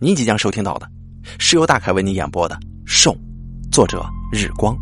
您即将收听到的，是由大凯为您演播的《兽》，作者日光。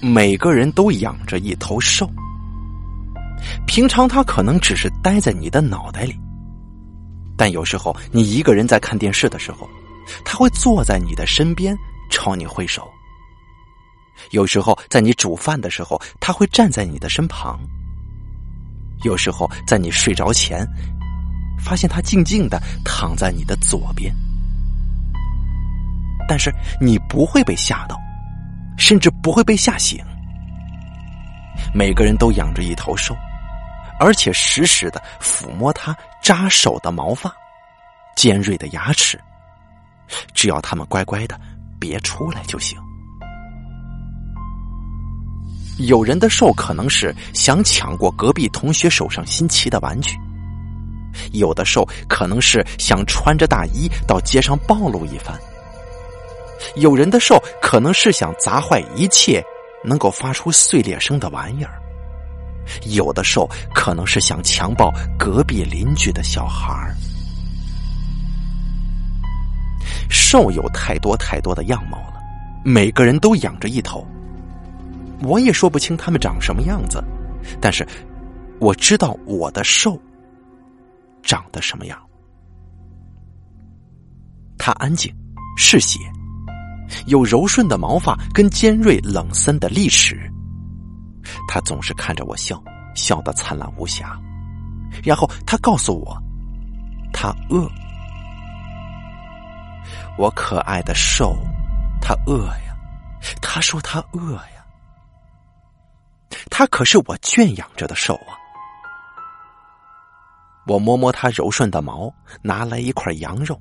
每个人都养着一头兽，平常它可能只是待在你的脑袋里，但有时候你一个人在看电视的时候，它会坐在你的身边朝你挥手；有时候在你煮饭的时候，它会站在你的身旁；有时候在你睡着前。发现他静静的躺在你的左边，但是你不会被吓到，甚至不会被吓醒。每个人都养着一头兽，而且时时的抚摸它扎手的毛发、尖锐的牙齿，只要他们乖乖的别出来就行。有人的兽可能是想抢过隔壁同学手上新奇的玩具。有的兽可能是想穿着大衣到街上暴露一番，有人的兽可能是想砸坏一切能够发出碎裂声的玩意儿，有的兽可能是想强暴隔壁邻居的小孩儿。兽有太多太多的样貌了，每个人都养着一头，我也说不清他们长什么样子，但是我知道我的兽。长得什么样？它安静，嗜血，有柔顺的毛发跟尖锐冷森的利齿。它总是看着我笑，笑得灿烂无瑕。然后他告诉我，他饿。我可爱的兽，他饿呀。他说他饿呀。他可是我圈养着的兽啊。我摸摸它柔顺的毛，拿来一块羊肉，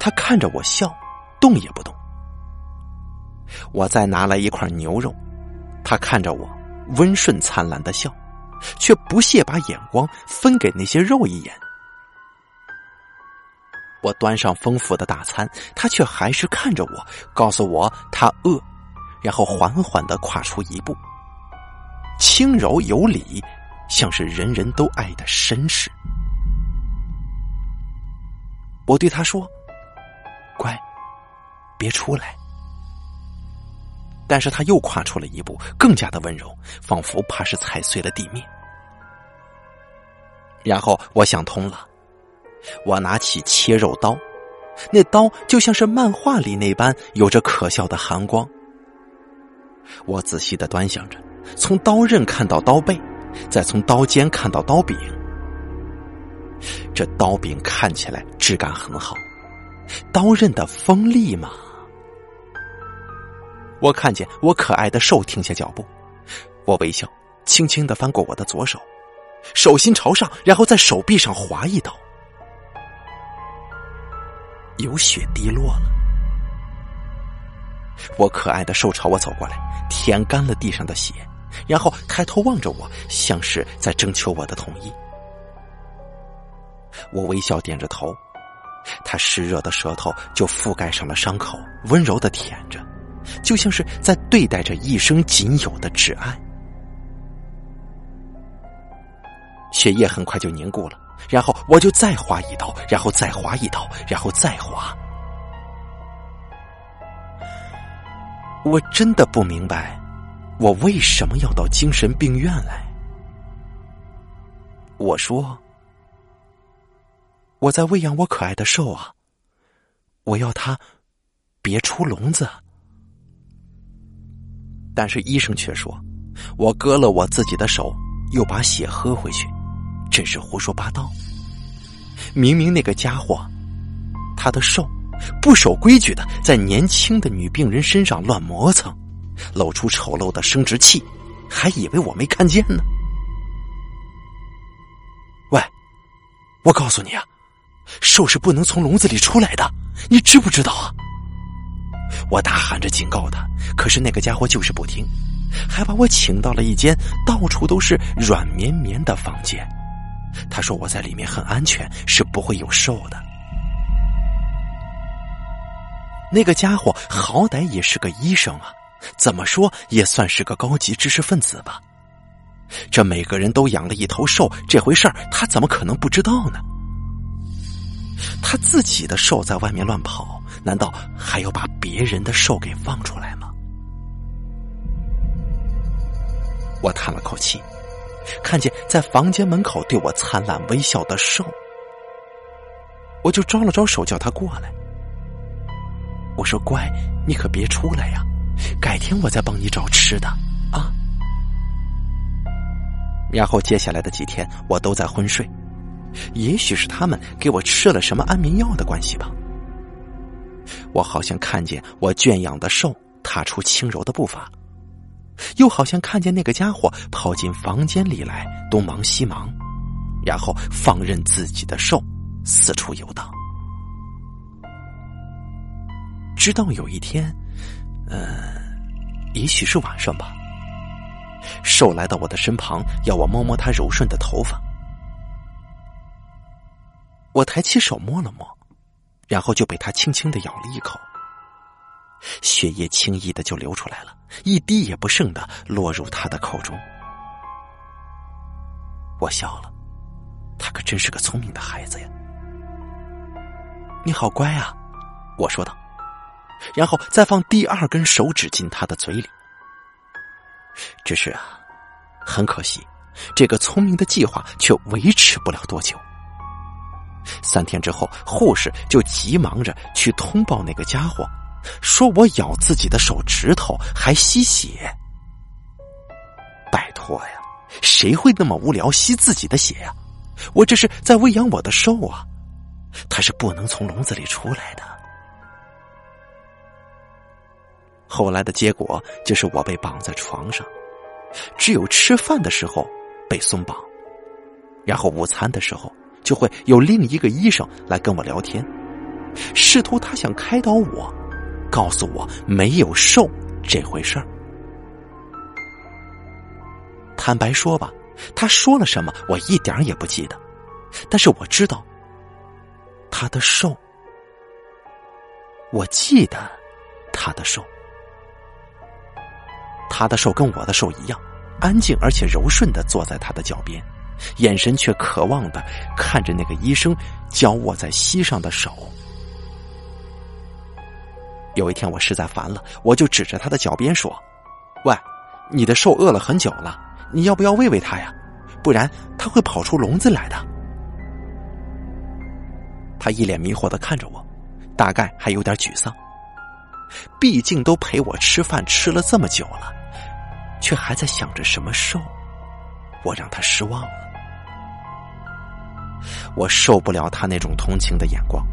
它看着我笑，动也不动。我再拿来一块牛肉，它看着我，温顺灿烂的笑，却不屑把眼光分给那些肉一眼。我端上丰富的大餐，它却还是看着我，告诉我它饿，然后缓缓的跨出一步，轻柔有礼。像是人人都爱的绅士，我对他说：“乖，别出来。”但是他又跨出了一步，更加的温柔，仿佛怕是踩碎了地面。然后我想通了，我拿起切肉刀，那刀就像是漫画里那般，有着可笑的寒光。我仔细的端详着，从刀刃看到刀背。再从刀尖看到刀柄，这刀柄看起来质感很好，刀刃的锋利嘛。我看见我可爱的兽停下脚步，我微笑，轻轻的翻过我的左手，手心朝上，然后在手臂上划一刀，有血滴落了。我可爱的兽朝我走过来，舔干了地上的血。然后抬头望着我，像是在征求我的同意。我微笑点着头，他湿热的舌头就覆盖上了伤口，温柔的舔着，就像是在对待着一生仅有的挚爱。血液很快就凝固了，然后我就再划一刀，然后再划一刀，然后再划。我真的不明白。我为什么要到精神病院来？我说，我在喂养我可爱的兽啊，我要它别出笼子。但是医生却说，我割了我自己的手，又把血喝回去，真是胡说八道。明明那个家伙，他的兽不守规矩的，在年轻的女病人身上乱磨蹭。露出丑陋的生殖器，还以为我没看见呢。喂，我告诉你啊，兽是不能从笼子里出来的，你知不知道啊？我大喊着警告他，可是那个家伙就是不听，还把我请到了一间到处都是软绵绵的房间。他说我在里面很安全，是不会有兽的。那个家伙好歹也是个医生啊。怎么说也算是个高级知识分子吧。这每个人都养了一头兽这回事儿，他怎么可能不知道呢？他自己的兽在外面乱跑，难道还要把别人的兽给放出来吗？我叹了口气，看见在房间门口对我灿烂微笑的兽，我就招了招手叫他过来。我说：“乖，你可别出来呀，改天我再帮你找吃的啊。”然后接下来的几天，我都在昏睡。也许是他们给我吃了什么安眠药的关系吧。我好像看见我圈养的兽踏出轻柔的步伐，又好像看见那个家伙跑进房间里来，东忙西忙，然后放任自己的兽四处游荡。直到有一天，呃，也许是晚上吧，兽来到我的身旁，要我摸摸它柔顺的头发。我抬起手摸了摸，然后就被他轻轻的咬了一口，血液轻易的就流出来了，一滴也不剩的落入他的口中。我笑了，他可真是个聪明的孩子呀！你好乖啊，我说道，然后再放第二根手指进他的嘴里。只是啊，很可惜，这个聪明的计划却维持不了多久。三天之后，护士就急忙着去通报那个家伙，说我咬自己的手指头还吸血。拜托呀，谁会那么无聊吸自己的血呀？我这是在喂养我的兽啊，它是不能从笼子里出来的。后来的结果就是我被绑在床上，只有吃饭的时候被松绑，然后午餐的时候。就会有另一个医生来跟我聊天，试图他想开导我，告诉我没有瘦这回事儿。坦白说吧，他说了什么我一点也不记得，但是我知道他的瘦，我记得他的瘦，他的瘦跟我的瘦一样，安静而且柔顺的坐在他的脚边。眼神却渴望的看着那个医生交握在膝上的手。有一天我实在烦了，我就指着他的脚边说：“喂，你的兽饿了很久了，你要不要喂喂它呀？不然它会跑出笼子来的。”他一脸迷惑的看着我，大概还有点沮丧。毕竟都陪我吃饭吃了这么久了，却还在想着什么兽，我让他失望了。我受不了他那种同情的眼光，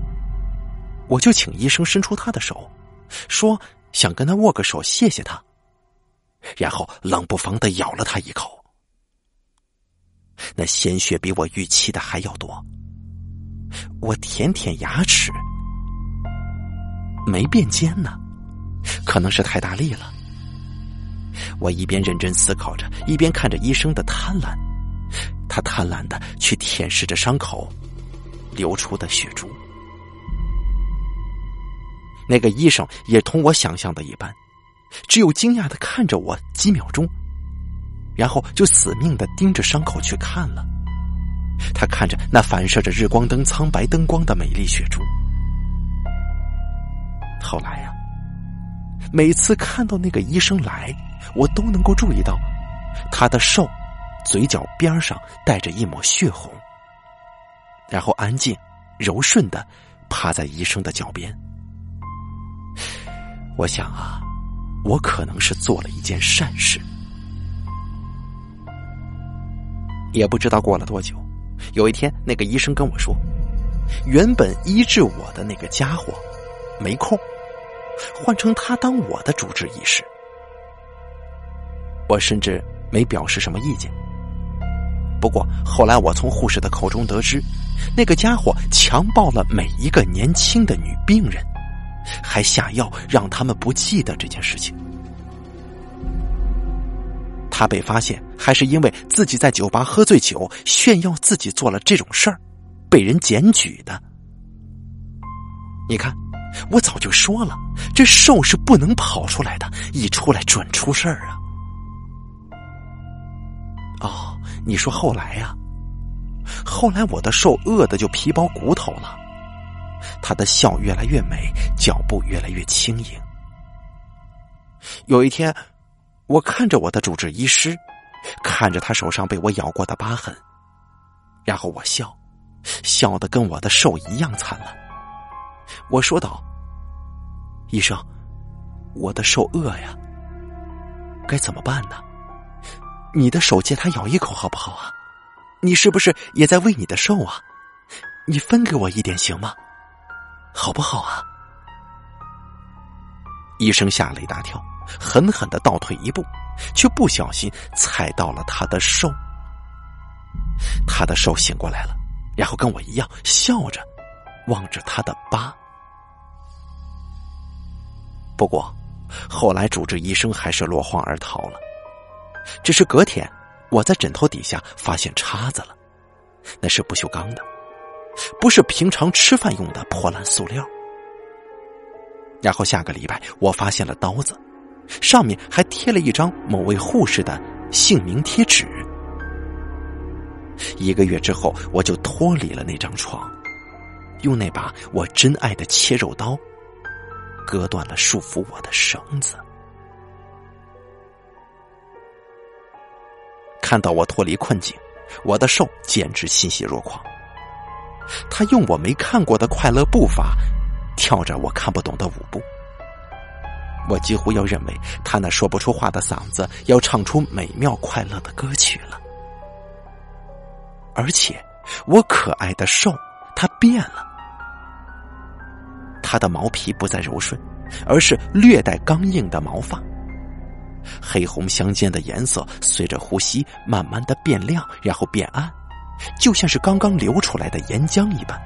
我就请医生伸出他的手，说想跟他握个手，谢谢他，然后冷不防的咬了他一口，那鲜血比我预期的还要多。我舔舔牙齿，没变尖呢，可能是太大力了。我一边认真思考着，一边看着医生的贪婪。他贪婪的去舔舐着伤口流出的血珠，那个医生也同我想象的一般，只有惊讶的看着我几秒钟，然后就死命的盯着伤口去看了。他看着那反射着日光灯苍白灯光的美丽血珠。后来呀，每次看到那个医生来，我都能够注意到他的瘦。嘴角边上带着一抹血红，然后安静、柔顺的趴在医生的脚边。我想啊，我可能是做了一件善事。也不知道过了多久，有一天，那个医生跟我说，原本医治我的那个家伙没空，换成他当我的主治医师。我甚至没表示什么意见。不过后来，我从护士的口中得知，那个家伙强暴了每一个年轻的女病人，还下药让他们不记得这件事情。他被发现，还是因为自己在酒吧喝醉酒炫耀自己做了这种事儿，被人检举的。你看，我早就说了，这兽是不能跑出来的，一出来准出事儿啊！哦。你说后来呀？后来我的兽饿的就皮包骨头了，他的笑越来越美，脚步越来越轻盈。有一天，我看着我的主治医师，看着他手上被我咬过的疤痕，然后我笑，笑的跟我的兽一样灿烂。我说道：“医生，我的兽饿呀，该怎么办呢？你的手借他咬一口好不好啊？你是不是也在喂你的兽啊？你分给我一点行吗？好不好啊？”医生吓了一大跳。狠狠的倒退一步，却不小心踩到了他的兽。他的兽醒过来了，然后跟我一样笑着望着他的疤。不过，后来主治医生还是落荒而逃了。只是隔天，我在枕头底下发现叉子了，那是不锈钢的，不是平常吃饭用的破烂塑料。然后下个礼拜，我发现了刀子。上面还贴了一张某位护士的姓名贴纸。一个月之后，我就脱离了那张床，用那把我珍爱的切肉刀，割断了束缚我的绳子。看到我脱离困境，我的兽简直欣喜若狂。他用我没看过的快乐步伐，跳着我看不懂的舞步。我几乎要认为他那说不出话的嗓子要唱出美妙快乐的歌曲了，而且我可爱的兽它变了，它的毛皮不再柔顺，而是略带刚硬的毛发，黑红相间的颜色随着呼吸慢慢的变亮，然后变暗，就像是刚刚流出来的岩浆一般。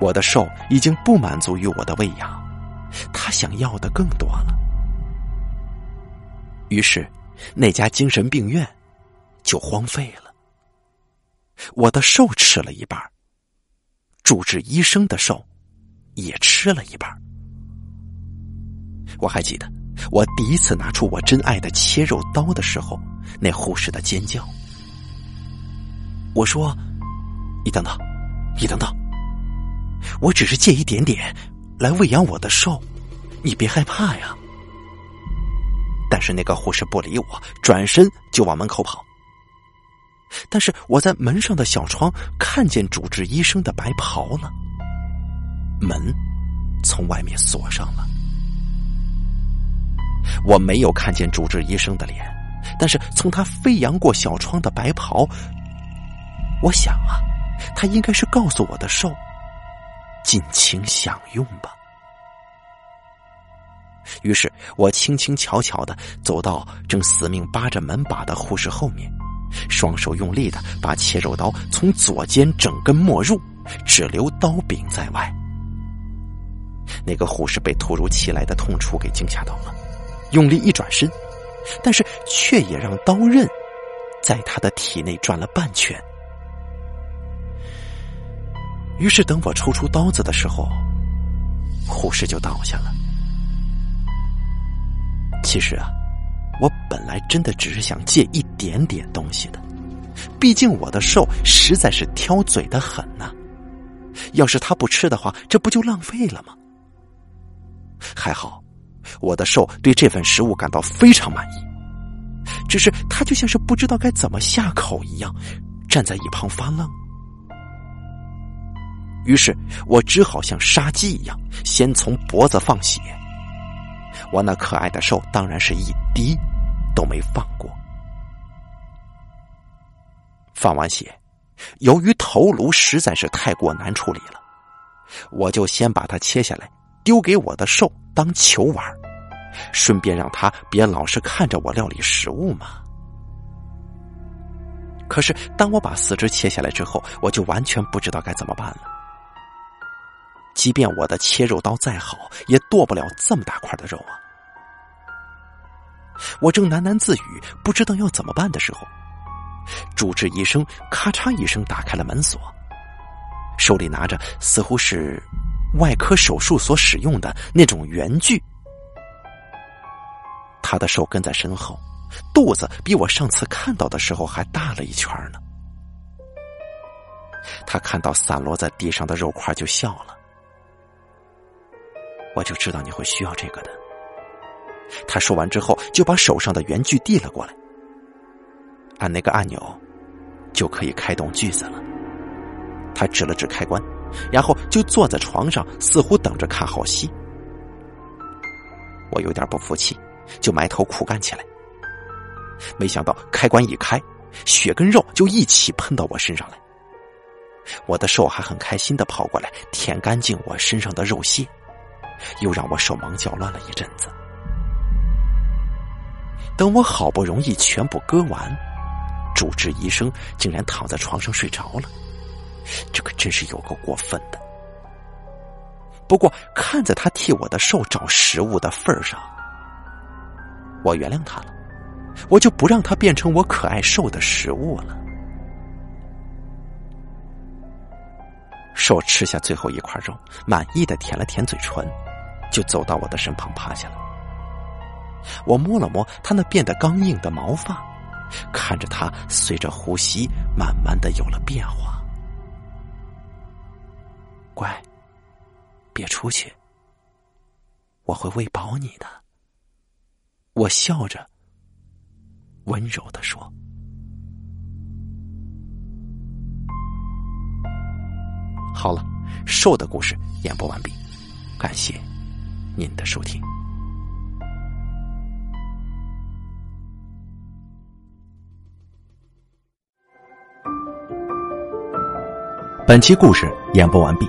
我的兽已经不满足于我的喂养，他想要的更多了。于是，那家精神病院就荒废了。我的兽吃了一半，主治医生的兽也吃了一半。我还记得，我第一次拿出我珍爱的切肉刀的时候，那护士的尖叫。我说：“你等等，你等等。”我只是借一点点来喂养我的兽，你别害怕呀。但是那个护士不理我，转身就往门口跑。但是我在门上的小窗看见主治医生的白袍了，门从外面锁上了。我没有看见主治医生的脸，但是从他飞扬过小窗的白袍，我想啊，他应该是告诉我的兽。尽情享用吧。于是我轻轻巧巧的走到正死命扒着门把的护士后面，双手用力的把切肉刀从左肩整根没入，只留刀柄在外。那个护士被突如其来的痛楚给惊吓到了，用力一转身，但是却也让刀刃在他的体内转了半圈。于是，等我抽出刀子的时候，护士就倒下了。其实啊，我本来真的只是想借一点点东西的，毕竟我的兽实在是挑嘴的很呐。要是他不吃的话，这不就浪费了吗？还好，我的兽对这份食物感到非常满意，只是它就像是不知道该怎么下口一样，站在一旁发愣。于是我只好像杀鸡一样，先从脖子放血。我那可爱的兽当然是一滴都没放过。放完血，由于头颅实在是太过难处理了，我就先把它切下来，丢给我的兽当球玩，顺便让他别老是看着我料理食物嘛。可是当我把四肢切下来之后，我就完全不知道该怎么办了。即便我的切肉刀再好，也剁不了这么大块的肉啊！我正喃喃自语，不知道要怎么办的时候，主治医生咔嚓一声打开了门锁，手里拿着似乎是外科手术所使用的那种圆锯。他的手跟在身后，肚子比我上次看到的时候还大了一圈呢。他看到散落在地上的肉块就笑了。我就知道你会需要这个的。他说完之后，就把手上的圆锯递了过来，按那个按钮，就可以开动锯子了。他指了指开关，然后就坐在床上，似乎等着看好戏。我有点不服气，就埋头苦干起来。没想到开关一开，血跟肉就一起喷到我身上来。我的手还很开心的跑过来舔干净我身上的肉屑，又让我手忙脚乱了一阵子。等我好不容易全部割完，主治医生竟然躺在床上睡着了，这可真是有够过分的。不过看在他替我的兽找食物的份上，我原谅他了，我就不让他变成我可爱兽的食物了。兽吃下最后一块肉，满意的舔了舔嘴唇，就走到我的身旁趴下了。我摸了摸他那变得刚硬的毛发，看着他随着呼吸慢慢的有了变化。乖，别出去，我会喂饱你的。我笑着，温柔的说：“好了，兽的故事演播完毕，感谢您的收听。”本期故事演播完毕。